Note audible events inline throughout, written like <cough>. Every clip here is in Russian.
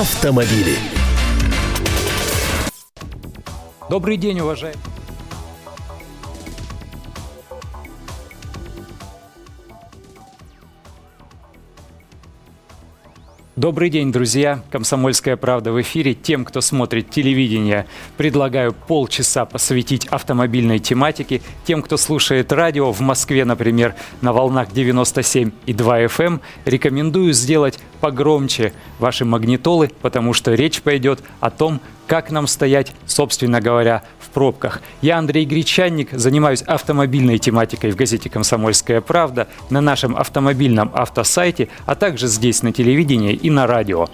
автомобили. Добрый день, уважаемые. Добрый день, друзья! «Комсомольская правда» в эфире. Тем, кто смотрит телевидение, предлагаю полчаса посвятить автомобильной тематике. Тем, кто слушает радио в Москве, например, на волнах 97 и 2 FM, эм, рекомендую сделать погромче ваши магнитолы, потому что речь пойдет о том, как нам стоять, собственно говоря, в пробках. Я Андрей Гречанник, занимаюсь автомобильной тематикой в газете «Комсомольская правда», на нашем автомобильном автосайте, а также здесь на телевидении и на радио.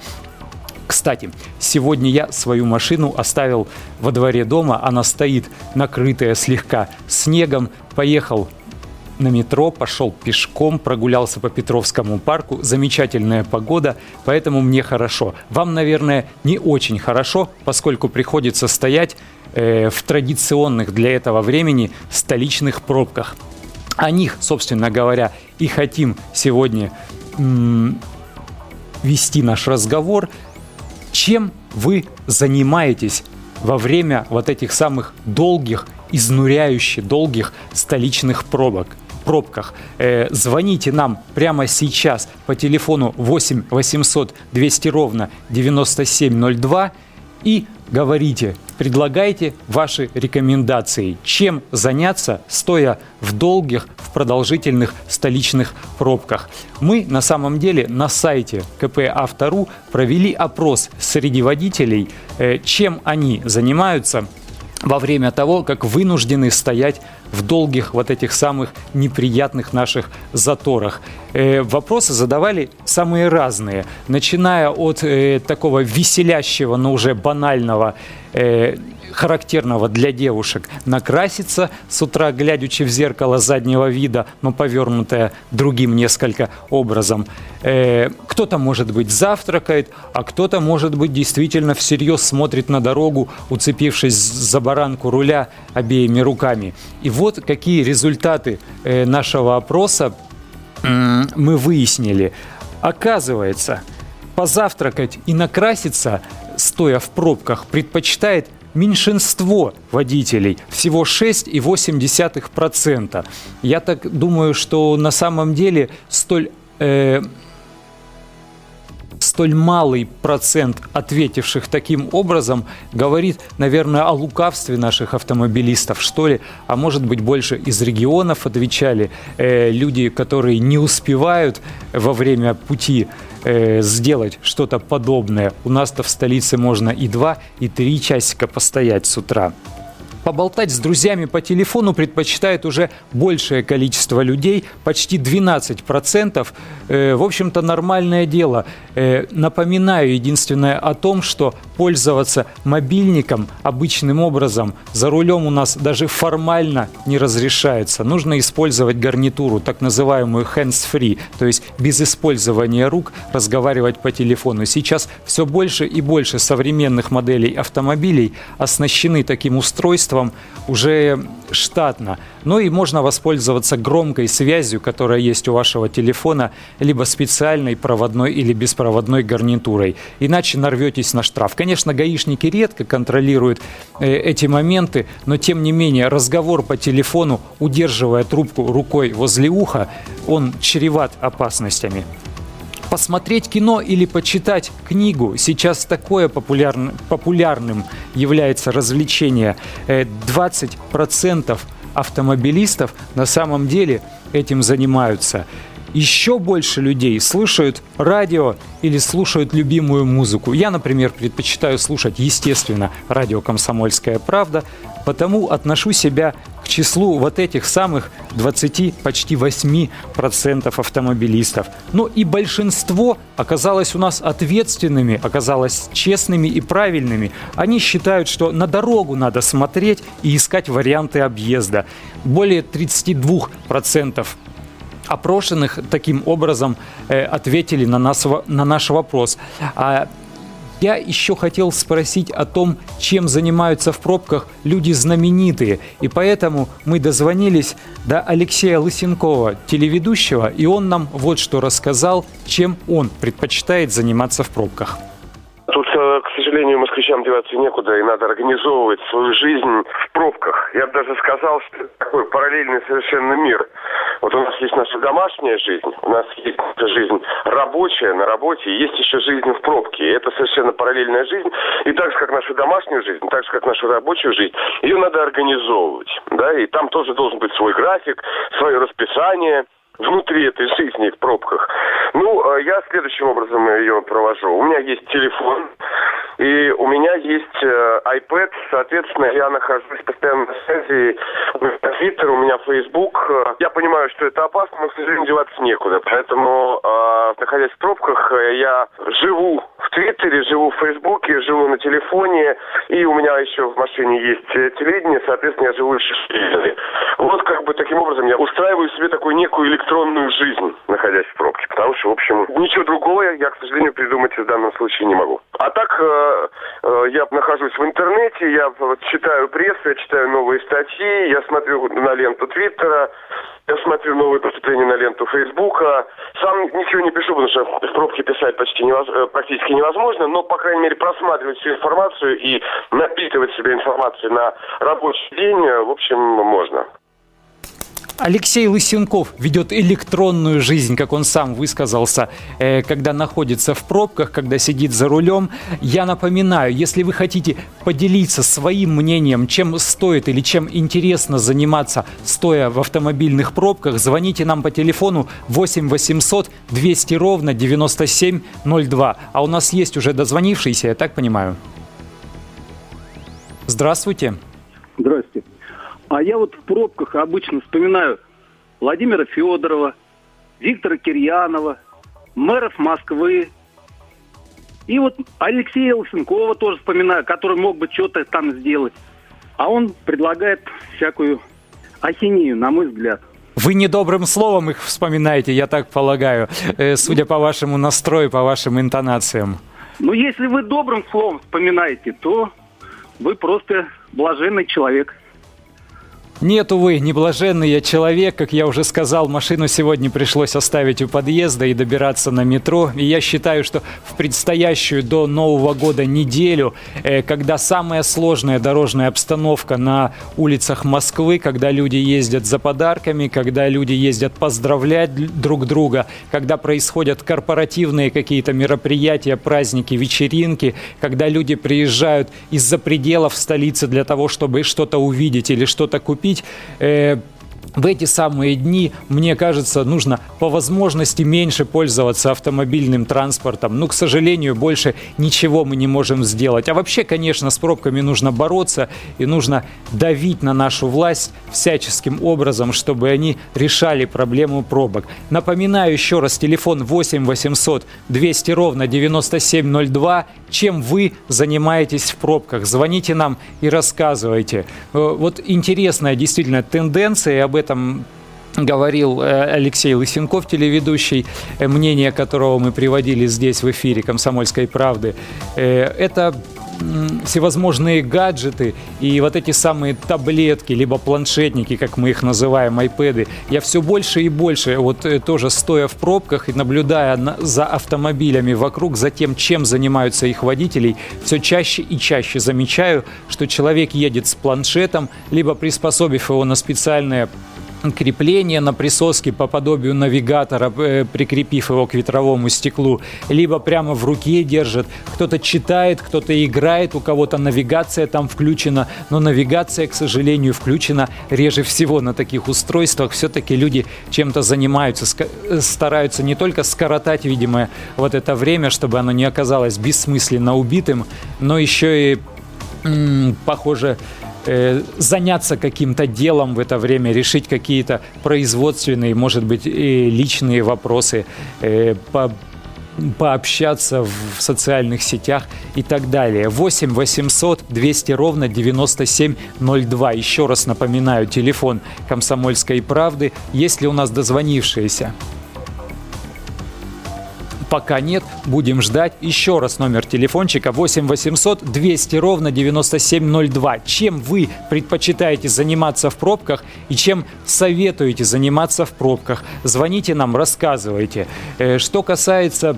Кстати, сегодня я свою машину оставил во дворе дома. Она стоит накрытая слегка снегом. Поехал на метро, пошел пешком, прогулялся по Петровскому парку. Замечательная погода, поэтому мне хорошо. Вам, наверное, не очень хорошо, поскольку приходится стоять э, в традиционных для этого времени столичных пробках. О них, собственно говоря, и хотим сегодня м- вести наш разговор. Чем вы занимаетесь во время вот этих самых долгих, изнуряющих, долгих столичных пробок? Пробках. Э, звоните нам прямо сейчас по телефону 8 800 200 ровно 9702 и говорите, предлагайте ваши рекомендации, чем заняться, стоя в долгих, в продолжительных столичных пробках. Мы на самом деле на сайте КП Автору провели опрос среди водителей, э, чем они занимаются во время того, как вынуждены стоять в долгих вот этих самых неприятных наших заторах. Э, вопросы задавали самые разные, начиная от э, такого веселящего, но уже банального э, характерного для девушек накраситься с утра, глядячи в зеркало заднего вида, но повернутое другим несколько образом. Э, кто-то, может быть, завтракает, а кто-то, может быть, действительно всерьез смотрит на дорогу, уцепившись за баранку руля обеими руками. И вот какие результаты э, нашего опроса мы выяснили. Оказывается, позавтракать и накраситься, стоя в пробках, предпочитает меньшинство водителей, всего 6,8%. Я так думаю, что на самом деле столь... Э, столь малый процент ответивших таким образом говорит, наверное, о лукавстве наших автомобилистов, что ли, а может быть больше из регионов отвечали э, люди, которые не успевают во время пути э, сделать что-то подобное. У нас-то в столице можно и два, и три часика постоять с утра поболтать с друзьями по телефону предпочитает уже большее количество людей, почти 12%. Э, в общем-то, нормальное дело. Э, напоминаю единственное о том, что пользоваться мобильником обычным образом за рулем у нас даже формально не разрешается. Нужно использовать гарнитуру, так называемую hands-free, то есть без использования рук разговаривать по телефону. Сейчас все больше и больше современных моделей автомобилей оснащены таким устройством, устройством уже штатно. Ну и можно воспользоваться громкой связью, которая есть у вашего телефона, либо специальной проводной или беспроводной гарнитурой. Иначе нарветесь на штраф. Конечно, гаишники редко контролируют э, эти моменты, но тем не менее разговор по телефону, удерживая трубку рукой возле уха, он чреват опасностью посмотреть кино или почитать книгу. Сейчас такое популярн, популярным является развлечение. 20% э, автомобилистов на самом деле этим занимаются. Еще больше людей слушают радио или слушают любимую музыку. Я, например, предпочитаю слушать, естественно, радио «Комсомольская правда», потому отношу себя числу вот этих самых 20, почти 8% автомобилистов. Но и большинство оказалось у нас ответственными, оказалось честными и правильными. Они считают, что на дорогу надо смотреть и искать варианты объезда. Более 32% опрошенных таким образом э, ответили на, нас, на наш вопрос. А я еще хотел спросить о том, чем занимаются в пробках люди знаменитые. И поэтому мы дозвонились до Алексея Лысенкова, телеведущего, и он нам вот что рассказал, чем он предпочитает заниматься в пробках. Тут, э, к сожалению, москвичам деваться некуда, и надо организовывать свою жизнь в пробках. Я бы даже сказал, что это такой параллельный совершенно мир. Вот у нас есть наша домашняя жизнь, у нас есть жизнь рабочая на работе, есть еще жизнь в пробке. И это совершенно параллельная жизнь. И так же, как нашу домашнюю жизнь, так же, как нашу рабочую жизнь, ее надо организовывать. Да? И там тоже должен быть свой график, свое расписание – внутри этой жизни в пробках. Ну, э, я следующим образом ее провожу. У меня есть телефон, и у меня есть э, iPad, соответственно, я нахожусь постоянно на связи. У меня Twitter, у меня Facebook. Я понимаю, что это опасно, но, к сожалению, деваться некуда. Поэтому, э, находясь в пробках, я живу в Твиттере, живу в Фейсбуке, живу на телефоне, и у меня еще в машине есть телевидение, соответственно, я живу еще в телевизоре. Вот как бы таким образом я устраиваю себе такую некую электронную жизнь, находясь в пробке. Потому что, в общем, ничего другого я, к сожалению, придумать в данном случае не могу. А так э, э, я нахожусь в интернете, я читаю прессу, я читаю новые статьи, я смотрю на ленту Твиттера, я смотрю новые поступления на ленту Фейсбука. Сам ничего не пишу, потому что в пробке писать почти невоз... Э, практически невозможно, но, по крайней мере, просматривать всю информацию и напитывать себе информацию на рабочий день, в общем, можно. Алексей Лысенков ведет электронную жизнь, как он сам высказался, э, когда находится в пробках, когда сидит за рулем. Я напоминаю, если вы хотите поделиться своим мнением, чем стоит или чем интересно заниматься, стоя в автомобильных пробках, звоните нам по телефону 8 800 200 ровно 9702. А у нас есть уже дозвонившийся, я так понимаю. Здравствуйте. Здравствуйте. А я вот в пробках обычно вспоминаю Владимира Федорова, Виктора Кирьянова, мэров Москвы. И вот Алексея Лысенкова тоже вспоминаю, который мог бы что-то там сделать. А он предлагает всякую ахинею, на мой взгляд. Вы недобрым словом их вспоминаете, я так полагаю, э, судя по вашему настрою, по вашим интонациям. Ну, если вы добрым словом вспоминаете, то вы просто блаженный человек. Нет, увы, не я человек. Как я уже сказал, машину сегодня пришлось оставить у подъезда и добираться на метро. И я считаю, что в предстоящую до Нового года неделю, э, когда самая сложная дорожная обстановка на улицах Москвы, когда люди ездят за подарками, когда люди ездят поздравлять друг друга, когда происходят корпоративные какие-то мероприятия, праздники, вечеринки, когда люди приезжают из-за пределов столицы для того, чтобы что-то увидеть или что-то купить, купить. Э, в эти самые дни, мне кажется, нужно по возможности меньше пользоваться автомобильным транспортом. Ну, к сожалению, больше ничего мы не можем сделать. А вообще, конечно, с пробками нужно бороться и нужно давить на нашу власть всяческим образом, чтобы они решали проблему пробок. Напоминаю еще раз, телефон 8 800 200 ровно 9702. Чем вы занимаетесь в пробках? Звоните нам и рассказывайте. Э, вот интересная действительно тенденция, об этом говорил э, Алексей Лысенков, телеведущий, э, мнение которого мы приводили здесь в эфире «Комсомольской правды». Э, это всевозможные гаджеты и вот эти самые таблетки, либо планшетники, как мы их называем, айпэды. Я все больше и больше, вот тоже стоя в пробках и наблюдая за автомобилями вокруг, за тем, чем занимаются их водители, все чаще и чаще замечаю, что человек едет с планшетом, либо приспособив его на специальное крепление на присоске по подобию навигатора, э, прикрепив его к ветровому стеклу, либо прямо в руке держит. Кто-то читает, кто-то играет, у кого-то навигация там включена, но навигация, к сожалению, включена реже всего на таких устройствах. Все-таки люди чем-то занимаются, стараются не только скоротать, видимо, вот это время, чтобы оно не оказалось бессмысленно убитым, но еще и, похоже, заняться каким-то делом в это время, решить какие-то производственные, может быть, личные вопросы, э, по пообщаться в социальных сетях и так далее. 8 800 200 ровно 9702. Еще раз напоминаю, телефон «Комсомольской правды». Есть ли у нас дозвонившиеся? Пока нет, будем ждать. Еще раз номер телефончика 8 800 200 ровно 9702. Чем вы предпочитаете заниматься в пробках и чем советуете заниматься в пробках? Звоните нам, рассказывайте. Э, что касается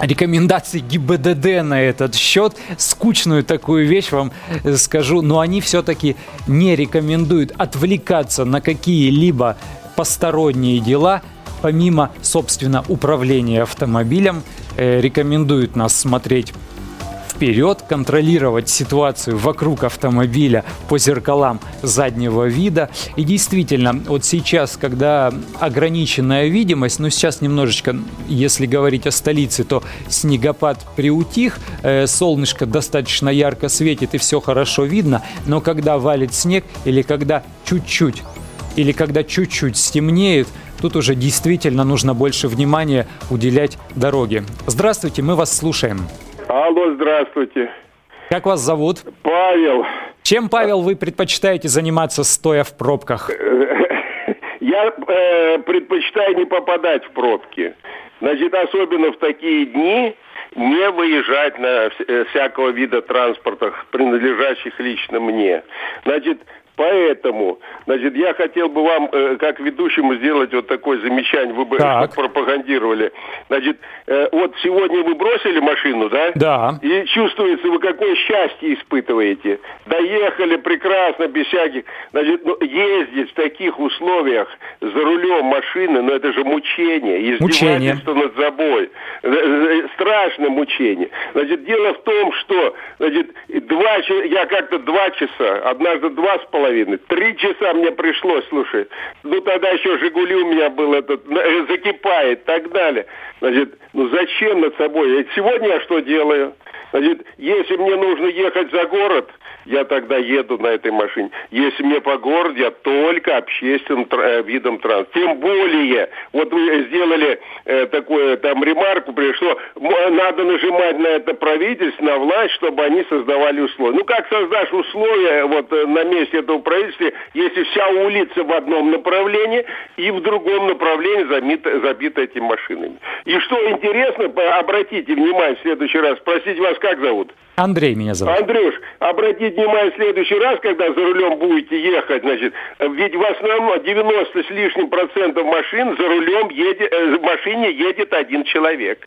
рекомендаций ГИБДД на этот счет. Скучную такую вещь вам скажу, но они все-таки не рекомендуют отвлекаться на какие-либо посторонние дела, помимо, собственно, управления автомобилем, э, рекомендуют нас смотреть вперед, контролировать ситуацию вокруг автомобиля по зеркалам заднего вида. И действительно, вот сейчас, когда ограниченная видимость, ну сейчас немножечко, если говорить о столице, то снегопад приутих, э, солнышко достаточно ярко светит и все хорошо видно, но когда валит снег или когда чуть-чуть или когда чуть-чуть стемнеет, тут уже действительно нужно больше внимания уделять дороге. Здравствуйте, мы вас слушаем. Алло, здравствуйте. Как вас зовут? Павел. Чем, Павел, вы предпочитаете заниматься, стоя в пробках? <laughs> Я э, предпочитаю не попадать в пробки. Значит, особенно в такие дни не выезжать на э, всякого вида транспорта, принадлежащих лично мне. Значит, Поэтому, значит, я хотел бы вам, э, как ведущему, сделать вот такое замечание. Вы бы так. пропагандировали. Значит, э, вот сегодня вы бросили машину, да? Да. И чувствуется, вы какое счастье испытываете. Доехали прекрасно, без всяких... Значит, ну, ездить в таких условиях за рулем машины, ну это же мучение. Издевательство мучение. над собой. Э, э, страшное мучение. Значит, дело в том, что, значит, два, я как-то два часа, однажды два с половиной половиной. Три часа мне пришлось, слушай. Ну, тогда еще «Жигули» у меня был этот, э, закипает и так далее. Значит, ну зачем над собой? Сегодня я что делаю? Значит, если мне нужно ехать за город, я тогда еду на этой машине. Если мне по городу, я только общественным э, видом транспорта. Тем более, вот вы сделали э, такую там ремарку, что надо нажимать на это правительство, на власть, чтобы они создавали условия. Ну как создашь условия вот э, на месте этого правительства, если вся улица в одном направлении и в другом направлении забита, забита этими машинами. И что интересно, обратите внимание в следующий раз, спросить вас, как зовут? Андрей меня зовут. Андрюш, обратите внимание в следующий раз, когда за рулем будете ехать, значит, ведь в основном 90 с лишним процентов машин за рулем едет, э, в машине едет один человек.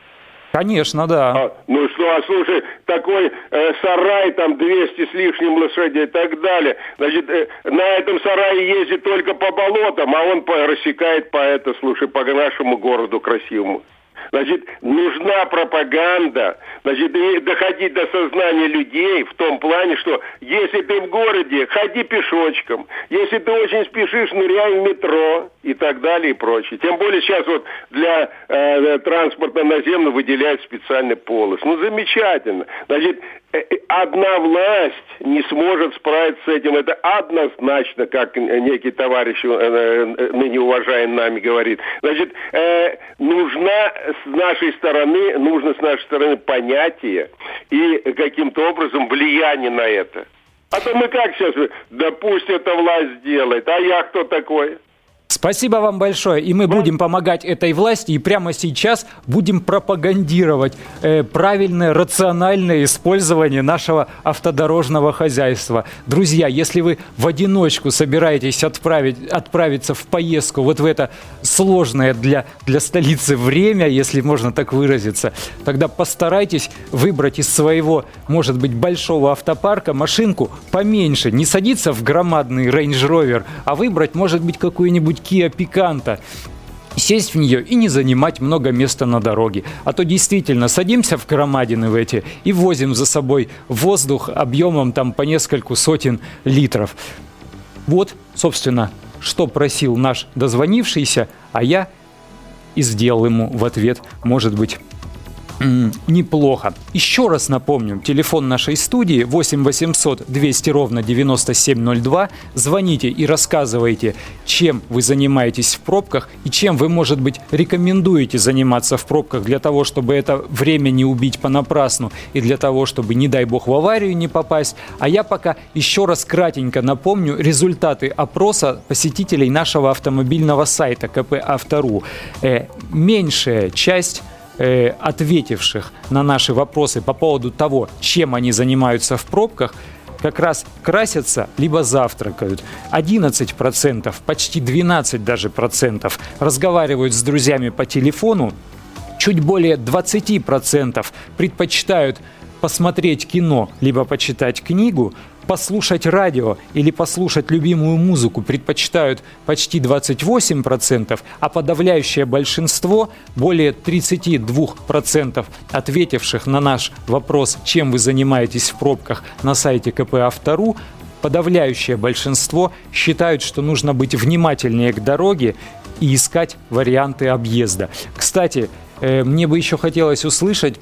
Конечно, да. А, ну что, а слушай, такой э, сарай, там 200 с лишним лошадей и так далее. Значит, э, на этом сарае ездит только по болотам, а он по, рассекает по это, слушай, по нашему городу красивому. Значит, нужна пропаганда, значит, доходить до сознания людей в том плане, что если ты в городе, ходи пешочком, если ты очень спешишь, ныряй в метро и так далее и прочее. Тем более сейчас вот для э, транспорта наземного выделяют специальный полос. Ну, замечательно. Значит, одна власть не сможет справиться с этим. Это однозначно, как некий товарищ, э, ныне уважаемый нами, говорит. Значит, нужна с нашей стороны, нужно с нашей стороны понятие и каким-то образом влияние на это. А то мы как сейчас, да пусть эта власть сделает, а я кто такой? Спасибо вам большое. И мы будем помогать этой власти и прямо сейчас будем пропагандировать э, правильное, рациональное использование нашего автодорожного хозяйства. Друзья, если вы в одиночку собираетесь отправить, отправиться в поездку вот в это сложное для, для столицы время, если можно так выразиться, тогда постарайтесь выбрать из своего, может быть, большого автопарка машинку поменьше. Не садиться в громадный Range Rover, а выбрать, может быть, какую-нибудь Kia Picanto сесть в нее и не занимать много места на дороге. А то действительно садимся в громадины в эти и возим за собой воздух объемом там по нескольку сотен литров. Вот, собственно, что просил наш дозвонившийся, а я и сделал ему в ответ, может быть, неплохо. Еще раз напомню, телефон нашей студии 8 800 200 ровно 9702. Звоните и рассказывайте, чем вы занимаетесь в пробках и чем вы, может быть, рекомендуете заниматься в пробках для того, чтобы это время не убить понапрасну и для того, чтобы, не дай бог, в аварию не попасть. А я пока еще раз кратенько напомню результаты опроса посетителей нашего автомобильного сайта Автору. Э, меньшая часть э, ответивших на наши вопросы по поводу того, чем они занимаются в пробках, как раз красятся, либо завтракают. 11%, почти 12 даже процентов разговаривают с друзьями по телефону, чуть более 20% предпочитают посмотреть кино, либо почитать книгу, послушать радио или послушать любимую музыку предпочитают почти 28%, а подавляющее большинство, более 32% ответивших на наш вопрос, чем вы занимаетесь в пробках на сайте КП Автору, подавляющее большинство считают, что нужно быть внимательнее к дороге и искать варианты объезда. Кстати, э, мне бы еще хотелось услышать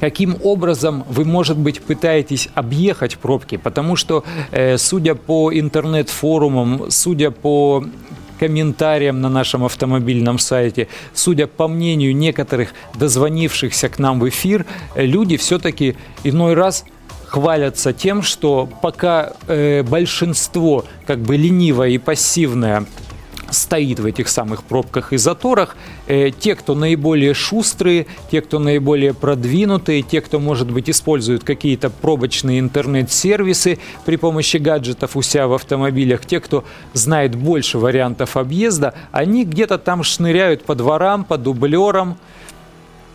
каким образом вы, может быть, пытаетесь объехать пробки, потому что, э, судя по интернет-форумам, судя по комментариям на нашем автомобильном сайте, судя по мнению некоторых дозвонившихся к нам в эфир, э, люди все-таки иной раз хвалятся тем, что пока э, большинство как бы ленивое и пассивное стоит в этих самых пробках и заторах. Э, те, кто наиболее шустрые, те, кто наиболее продвинутые, те, кто, может быть, используют какие-то пробочные интернет-сервисы при помощи гаджетов у себя в автомобилях, те, кто знает больше вариантов объезда, они где-то там шныряют по дворам, по дублерам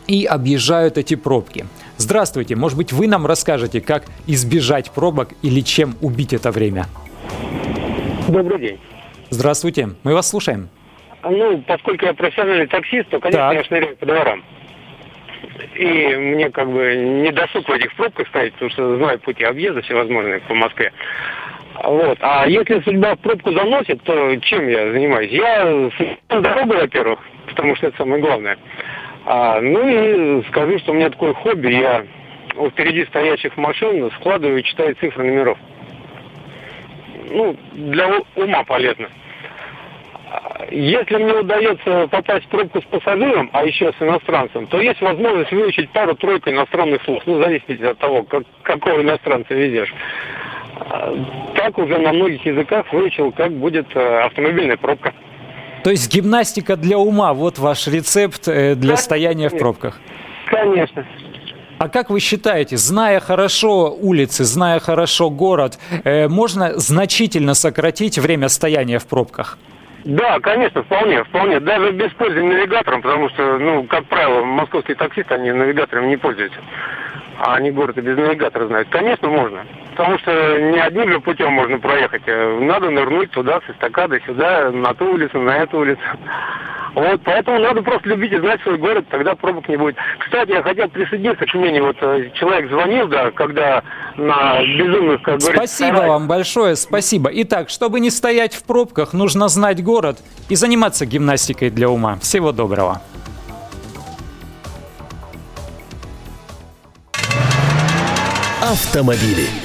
и объезжают эти пробки. Здравствуйте, может быть, вы нам расскажете, как избежать пробок или чем убить это время? Добрый день. Здравствуйте, мы вас слушаем. Ну, поскольку я профессиональный таксист, то, конечно, так. я шныряю по дворам. И мне как бы не досуг в этих пробках стоять, потому что знаю пути объезда всевозможные по Москве. Вот. А если судьба в пробку заносит, то чем я занимаюсь? Я дорогу, во-первых, потому что это самое главное. А, ну и скажу, что у меня такое хобби. Я у впереди стоящих машин складываю и читаю цифры номеров ну, для ума полезно. Если мне удается попасть в пробку с пассажиром, а еще с иностранцем, то есть возможность выучить пару-тройку иностранных слов, ну, зависит от того, как, какого иностранца везешь. Так уже на многих языках выучил, как будет э, автомобильная пробка. То есть гимнастика для ума, вот ваш рецепт э, для стояния в пробках. Конечно. А как вы считаете, зная хорошо улицы, зная хорошо город, э, можно значительно сократить время стояния в пробках? Да, конечно, вполне, вполне. Даже без пользования навигатором, потому что, ну, как правило, московские таксисты, они навигатором не пользуются. А они город и без навигатора знают. Конечно, можно. Потому что не одним же путем можно проехать. Э, надо нырнуть туда, с эстакады, сюда, на ту улицу, на эту улицу. Вот, поэтому надо просто любить и знать свой город, тогда пробок не будет. Кстати, я хотел присоединиться к мнению, вот э, человек звонил, да, когда на безумных, как говорится... Спасибо вам большое, спасибо. Итак, чтобы не стоять в пробках, нужно знать город и заниматься гимнастикой для ума. Всего доброго. Автомобили.